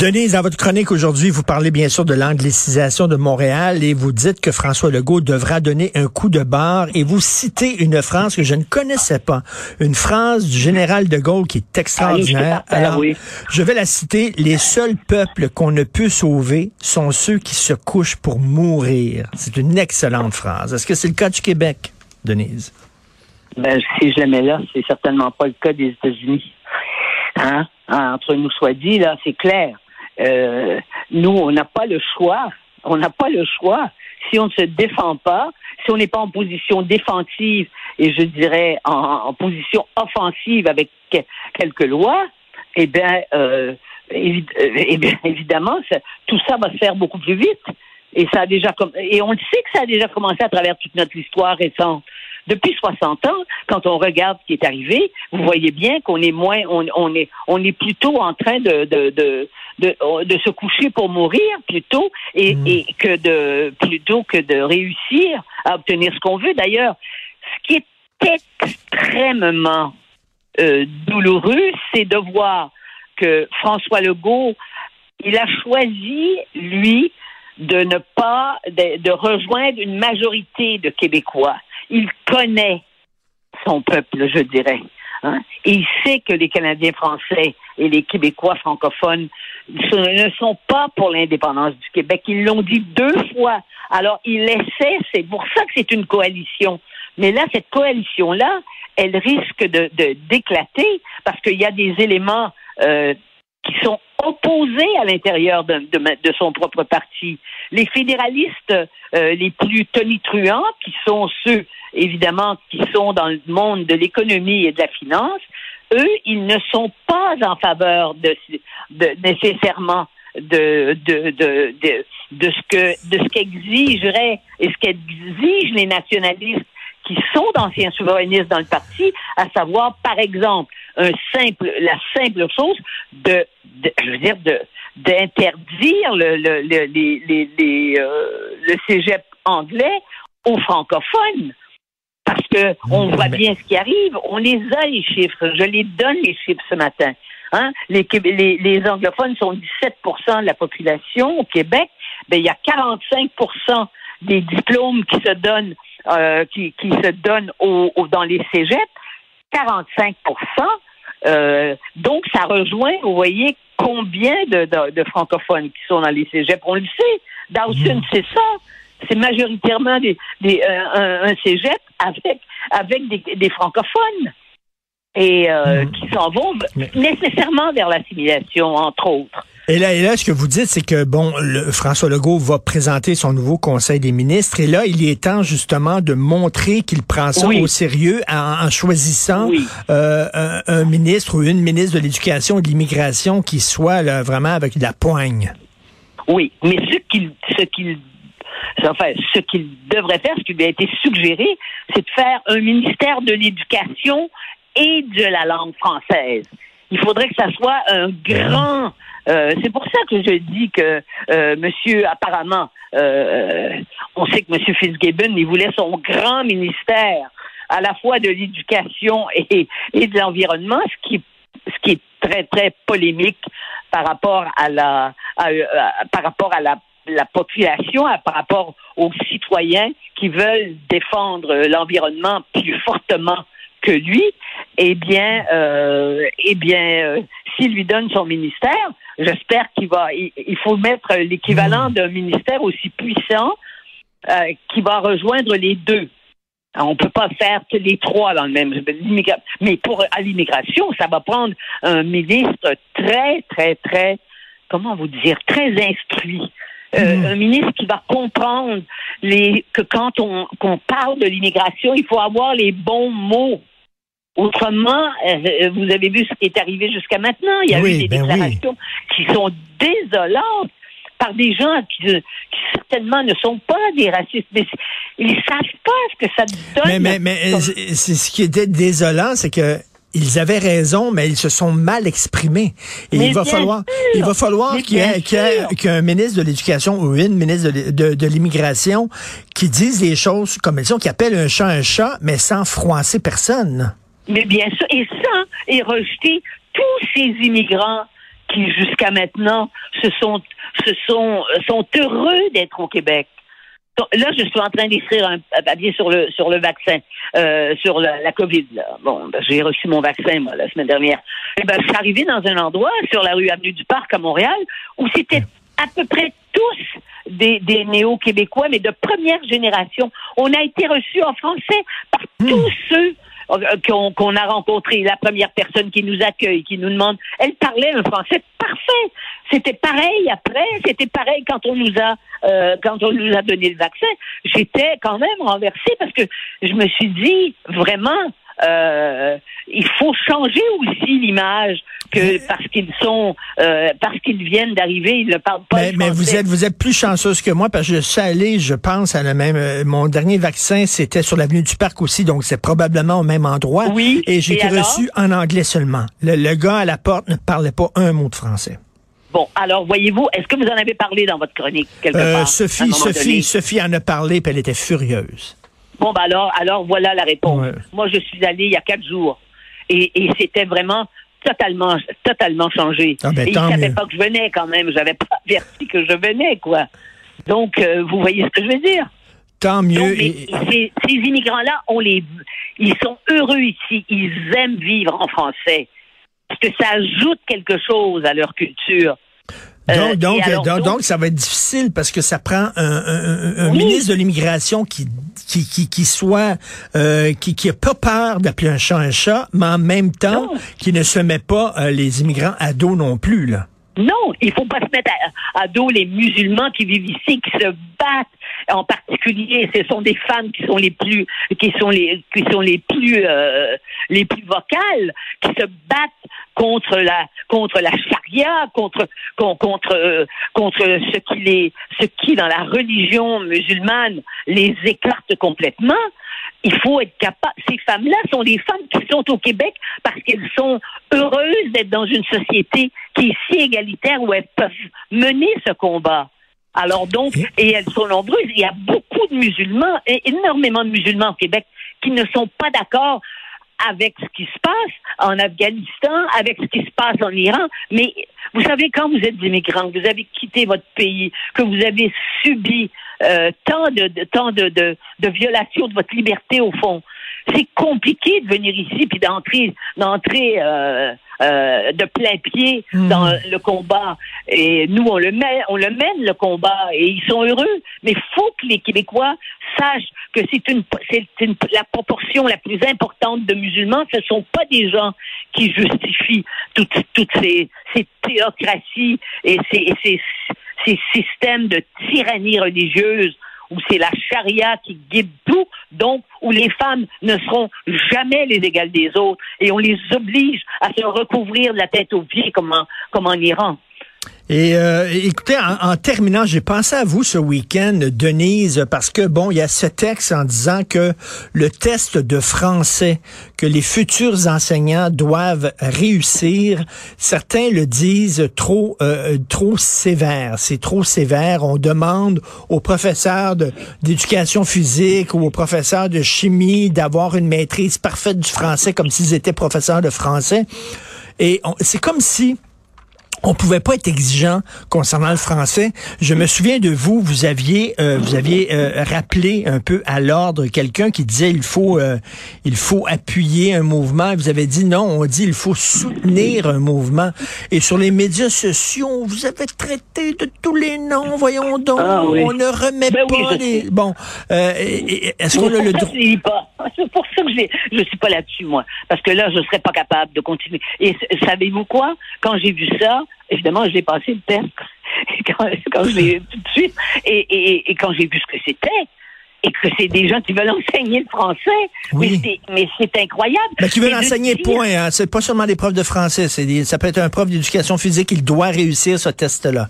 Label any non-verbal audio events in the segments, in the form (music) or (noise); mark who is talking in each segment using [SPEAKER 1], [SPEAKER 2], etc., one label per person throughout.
[SPEAKER 1] Denise, dans votre chronique aujourd'hui, vous parlez bien sûr de l'anglicisation de Montréal et vous dites que François Legault devra donner un coup de barre et vous citez une phrase que je ne connaissais pas, une phrase du général de Gaulle qui est extraordinaire.
[SPEAKER 2] Alors, oui.
[SPEAKER 1] je vais la citer. Les seuls peuples qu'on ne peut sauver sont ceux qui se couchent pour mourir. C'est une excellente phrase. Est-ce que c'est le cas du Québec, Denise?
[SPEAKER 2] Ben, si je la mets là, c'est certainement pas le cas des États-Unis. Hein? Entre nous soit dit, là, c'est clair. Euh, nous, on n'a pas le choix. On n'a pas le choix. Si on ne se défend pas, si on n'est pas en position défensive et je dirais en, position offensive avec quelques lois, eh bien, euh, eh (laughs) évidemment, tout ça va se faire beaucoup plus vite. Et ça a déjà et on le sait que ça a déjà commencé à travers toute notre histoire récente. Depuis 60 ans, quand on regarde ce qui est arrivé, vous voyez bien qu'on est moins, on, est, on est plutôt en train de, de, de, de, se coucher pour mourir plutôt et, mm. et, que de plutôt que de réussir à obtenir ce qu'on veut. D'ailleurs, ce qui est extrêmement euh, douloureux, c'est de voir que François Legault, il a choisi, lui, de ne pas, de, rejoindre une majorité de Québécois. Il connaît son peuple, je dirais. Hein. Et il sait que les Canadiens français et les Québécois francophones ne sont pas pour l'indépendance du Québec. Ils l'ont dit deux fois. Alors, il essaie, c'est pour ça que c'est une coalition. Mais là, cette coalition-là, elle risque de d'éclater parce qu'il y a des éléments euh, qui sont opposés à l'intérieur de, son propre parti. Les fédéralistes euh, les plus tonitruants, qui sont ceux, évidemment, qui sont dans le monde de l'économie et de la finance, eux, ils ne sont pas en faveur de, de nécessairement de, de, de, de, de ce que de ce qu'exigerait et ce qu'exigent les nationalistes qui sont d'anciens souverainistes dans le parti, à savoir, par exemple, un simple, la simple chose de, je veux dire, de d'interdire le, le, le, les, les, euh, le cégep anglais aux francophones. Parce que on voit bien ce qui arrive. On les a, les chiffres. Je les donne, les chiffres, ce matin. Hein? Les, les, les anglophones sont 17% de la population au Québec. Ben, il y a 45% des diplômes qui se donnent euh, qui, qui se donnent au, dans les cégeps, 45% euh, donc, ça rejoint, vous voyez, combien de, de, francophones qui sont dans les cégeps? On le sait. Dawson, mmh. c'est ça. C'est majoritairement des, des, euh, un, cégep avec, avec des, des francophones et euh, mmh. qui s'en vont nécessairement vers l'assimilation, entre autres.
[SPEAKER 1] Et là, et là, ce que vous dites, c'est que bon, le, François Legault va présenter son nouveau Conseil des ministres, et là, il est temps justement de montrer qu'il prend ça au sérieux en, choisissant euh, un, ministre ou une ministre de l'Éducation et de l'Immigration qui soit là, vraiment avec de la poigne.
[SPEAKER 2] Oui, mais ce qu'il, ce qu'il enfin, ce qu'il devrait faire, ce qui lui a été suggéré, c'est de faire un ministère de l'éducation et de la langue française. Il faudrait que ça soit un grand euh, c'est pour ça que je dis que euh, Monsieur, apparemment, euh, on sait que Monsieur Fitzgibbon, voulait son grand ministère à la fois de l'éducation et, de l'environnement, ce qui, est très très polémique par rapport à la population, par rapport aux citoyens qui veulent défendre l'environnement plus fortement que lui, eh bien, euh, eh bien, s'il lui donne son ministère, j'espère qu'il va. Il, faut mettre l'équivalent hmm. d'un ministère aussi puissant euh, qui va rejoindre les deux. on ne peut pas faire les trois dans le même. Mais pour à l'immigration, ça va prendre un ministre très, très, très, comment vous dire, très instruit. Euh, hmm. Un ministre qui va comprendre les, que quand on qu'on parle de l'immigration, il faut avoir les bons mots. Autrement, euh, vous avez vu ce qui est arrivé jusqu'à maintenant. Il y a eu des ben déclarations qui sont désolantes par des gens qui, certainement ne sont pas des racistes, mais ils savent pas ce que ça donne.
[SPEAKER 1] Mais, mais, mais ce qui était désolant, c'est que ils avaient raison, mais ils se sont mal exprimés. Et il va falloir, il va falloir qu'il y ait, qu'un ministre de l'Éducation ou une ministre de, l'Immigration qui dise des choses comme elles sont, qui appelle un chat un chat, mais sans froisser personne.
[SPEAKER 2] Mais bien sûr, et ça, et rejeter tous ces immigrants qui jusqu'à maintenant se sont, se sont, sont heureux d'être au Québec. Là, je suis en train d'écrire un papier sur le sur le vaccin, euh, sur la, COVID. Bon, ben, j'ai reçu mon vaccin moi la semaine dernière. Et eh ben, je suis arrivée dans un endroit sur la rue Avenue du Parc à Montréal où c'était à peu près tous des, des néo-québécois, mais de première génération. On a été reçus en français par hmm. tous ceux euh, qu'on a rencontrés. La première personne qui nous accueille, qui nous demande, elle parlait un français parfait. C'était pareil après, c'était pareil quand on nous a euh, quand on nous a donné le vaccin. J'étais quand même renversée parce que je me suis dit vraiment euh, il faut changer aussi l'image que parce qu'ils sont euh, parce qu'ils viennent d'arriver, ils ne parlent pas.
[SPEAKER 1] Mais, mais vous êtes vous êtes plus chanceuse que moi parce que je suis allé, je pense à la même. Euh, mon dernier vaccin c'était sur l'avenue du Parc aussi, donc c'est probablement au même endroit.
[SPEAKER 2] Oui.
[SPEAKER 1] Et j'ai été reçu en anglais seulement. Le, gars à la porte ne parlait pas un mot de français.
[SPEAKER 2] Bon, alors voyez-vous, est-ce que vous en avez parlé dans votre chronique quelque part
[SPEAKER 1] Sophie, Sophie, Sophie en a parlé, puis elle était furieuse.
[SPEAKER 2] Bon, bah alors, alors voilà la réponse. Moi, je suis allée il y a quatre jours et, et c'était vraiment totalement, totalement changé.
[SPEAKER 1] Ah ben,
[SPEAKER 2] et ils savaient pas que je venais quand même. J'avais pas averti que je venais, quoi. Donc, euh, vous voyez ce que je veux dire?
[SPEAKER 1] Tant mieux.
[SPEAKER 2] ces, ces immigrants-là, on les, ils sont heureux ici. Ils aiment vivre en français parce que ça ajoute quelque chose à leur culture.
[SPEAKER 1] Euh, donc, donc, donc, ça va être difficile parce que ça prend un, ministre de l'immigration qui, qui, qui, soit euh, qui, qui a pas peur d'appeler un chat un chat, mais en même temps qui ne se met pas euh, les immigrants à dos non plus là.
[SPEAKER 2] Non, il faut pas se mettre à, dos les musulmans qui vivent ici, qui se battent. En particulier, ce sont des femmes qui sont les plus, qui sont les, qui sont les plus, les plus vocales, qui se battent contre la contre la charia, contre contre euh, contre ce qui les ce qui dans la religion musulmane les écarte complètement. Il faut être capable. Ces femmes-là sont des femmes qui sont au Québec parce qu'elles sont heureuses d'être dans une société qui est si égalitaire où elles peuvent mener ce combat. Alors donc, et elles sont nombreuses. Il y a beaucoup de musulmans, et énormément de musulmans au Québec qui ne sont pas d'accord avec ce qui se passe en Afghanistan, avec ce qui se passe en Iran. Mais vous savez, quand vous êtes immigrant, vous avez quitté votre pays, que vous avez subi euh, tant de, tant de, de, de violations de votre liberté au fond, c'est compliqué de venir ici puis d'entrer d'entrer euh, euh, de plein pied hmm. dans le combat. Et nous, on le met, on le mène le combat et ils sont heureux. Mais faut que les Québécois sachent que c'est une, c'est une, la proportion la plus importante de musulmans. Ce sont pas des gens qui justifient toutes, toutes ces, ces théocraties et ces, ces, ces systèmes de tyrannie religieuse où c'est la charia qui guide tout, donc où les femmes ne seront jamais les égales des autres et on les oblige à se recouvrir de la tête aux pieds comme comme en Iran.
[SPEAKER 1] Et euh, écoutez, en, terminant, j'ai pensé à vous ce week-end, Denise, parce que bon, il y a ce texte en disant que le test de français que les futurs enseignants doivent réussir, certains le disent trop euh, trop sévère. C'est trop sévère. On demande aux professeurs d'éducation physique ou aux professeurs de chimie d'avoir une maîtrise parfaite du français comme s'ils étaient professeurs de français. Et c'est comme si on pouvait pas être exigeant concernant le français. Je me souviens de vous, vous aviez euh, vous aviez euh, rappelé un peu à l'ordre quelqu'un qui disait il faut euh, il faut appuyer un mouvement. Vous avez dit non, on dit il faut soutenir un mouvement. Et sur les médias sociaux, vous avez traité de tous les noms. Voyons donc, ah on ne remet ben pas les. Bon, est-ce qu'on a le
[SPEAKER 2] droit (laughs) C'est pour ça que je suis pas là-dessus moi, parce que là je serais pas capable de continuer. Et savez-vous quoi? Quand j'ai vu ça, évidemment, j'ai passé le test (laughs) quand, je l'ai tout de suite. Et, quand j'ai vu ce que c'était, et que c'est des gens qui veulent enseigner le français. Oui. Mais c'est incroyable.
[SPEAKER 1] Mais qui veulent enseigner, point. Hein. C'est pas seulement des profs de français. Ça peut être un prof d'éducation physique. Il doit réussir ce test-là.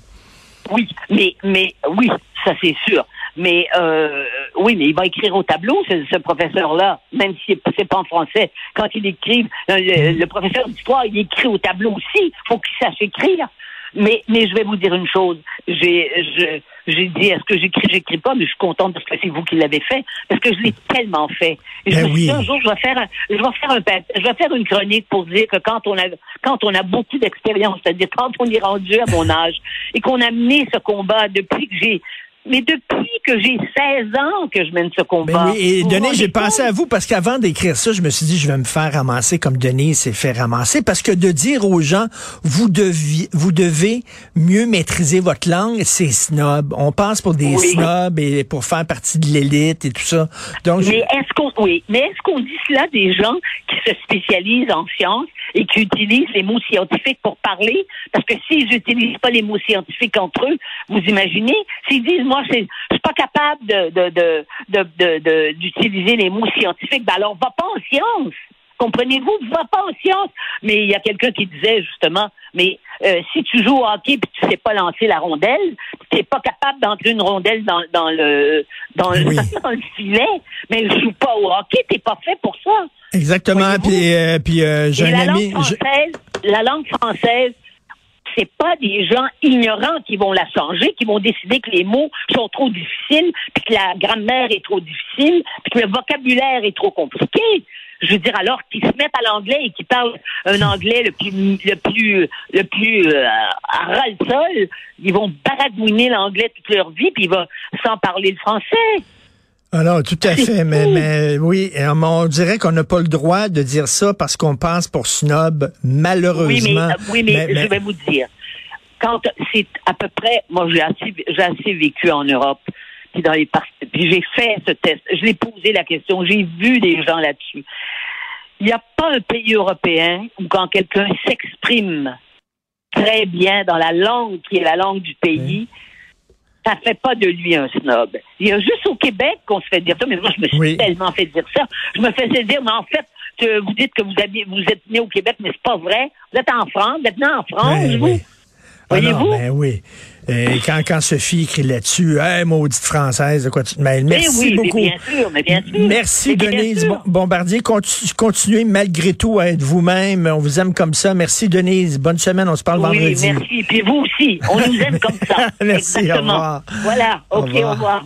[SPEAKER 2] Oui, mais, mais oui, ça c'est sûr. Mais euh, oui, mais il va écrire au tableau, ce, professeur-là, même si c'est pas en français. Quand il écrit, euh, le, professeur d'histoire, il écrit au tableau aussi. Faut qu'il sache écrire. Mais, mais je vais vous dire une chose. J'ai, j'ai dit, est-ce que j'écris, j'écris pas, mais je suis contente parce que c'est vous qui l'avez fait, parce que je l'ai tellement fait. Et je
[SPEAKER 1] ben
[SPEAKER 2] me suis dit, un jour, je vais faire, un, je vais faire un, je vais faire une chronique pour dire que quand on a, quand on a beaucoup d'expérience, c'est-à-dire quand on est rendu à mon âge et qu'on a mené ce combat depuis que j'ai mais depuis que j'ai 16 ans que je mène ce combat.
[SPEAKER 1] Ben et Denis, j'ai pensé à vous parce qu'avant d'écrire ça, je me suis dit, je vais me faire ramasser comme Denis s'est fait ramasser. Parce que de dire aux gens, vous, deviez, vous devez mieux maîtriser votre langue, c'est snob. On passe pour des snobs et pour faire partie de l'élite et tout ça.
[SPEAKER 2] Donc, mais est-ce qu'on, oui, mais est-ce qu'on dit cela des gens qui se spécialisent en sciences et qui utilisent les mots scientifiques pour parler? Parce que s'ils n'utilisent pas les mots scientifiques entre eux, vous imaginez, s'ils disent moi, je suis pas capable de, d'utiliser les mots scientifiques. Ben alors, va pas en sciences. Comprenez-vous? Va pas en sciences. Mais il y a quelqu'un qui disait justement, mais euh, si tu joues au hockey et tu sais pas lancer la rondelle, tu n'es pas capable d'entrer une rondelle dans, le dans, le, filet, mais je joue pas au hockey, t'es pas fait pour ça.
[SPEAKER 1] Exactement. Puis, euh, puis euh, j'ai
[SPEAKER 2] la Langue française, La langue française, c'est pas des gens ignorants qui vont la changer, qui vont décider que les mots sont trop difficiles, puis que la grammaire est trop difficile, puis que le vocabulaire est trop compliqué. Je veux dire, alors qu'ils se mettent à l'anglais et qu'ils parlent un anglais le plus le plus le plus euh, à ras le sol, ils vont baragouiner l'anglais toute leur vie, puis ils vont sans parler le français.
[SPEAKER 1] Alors, tout à fait, mais, (laughs) mais oui, on dirait qu'on n'a pas le droit de dire ça parce qu'on passe pour snob, malheureusement.
[SPEAKER 2] Oui, mais, je vais vous dire, quand c'est à peu près, moi j'ai assez, j'ai assez vécu en Europe, puis dans les puis j'ai fait ce test, je l'ai posé la question, j'ai vu des gens là-dessus. Il n'y a pas un pays européen où quand quelqu'un s'exprime très bien dans la langue qui est la langue du pays, ça fait pas de lui un snob. Il y a juste au Québec qu'on se fait dire ça, mais moi, je me suis tellement fait dire ça. Je me faisais dire, mais en fait, vous dites que vous, vous êtes né au Québec, mais c'est pas vrai. Vous êtes en France, vous êtes né en France, vous.
[SPEAKER 1] Ah Voyez-vous? ben oui. Et quand, quand Sophie écrit là-dessus, hey, maudite française, de quoi tu te mêles. Merci beaucoup.
[SPEAKER 2] bien sûr, mais bien sûr.
[SPEAKER 1] Merci, Denise Bombardier. continuez malgré tout à être vous-même. On vous aime comme ça. Merci, Denise. Bonne semaine. On se parle
[SPEAKER 2] oui,
[SPEAKER 1] vendredi.
[SPEAKER 2] Merci. Puis vous aussi. On nous aime comme ça. (laughs)
[SPEAKER 1] merci.
[SPEAKER 2] Exactement.
[SPEAKER 1] Au revoir.
[SPEAKER 2] Voilà. OK, Au revoir.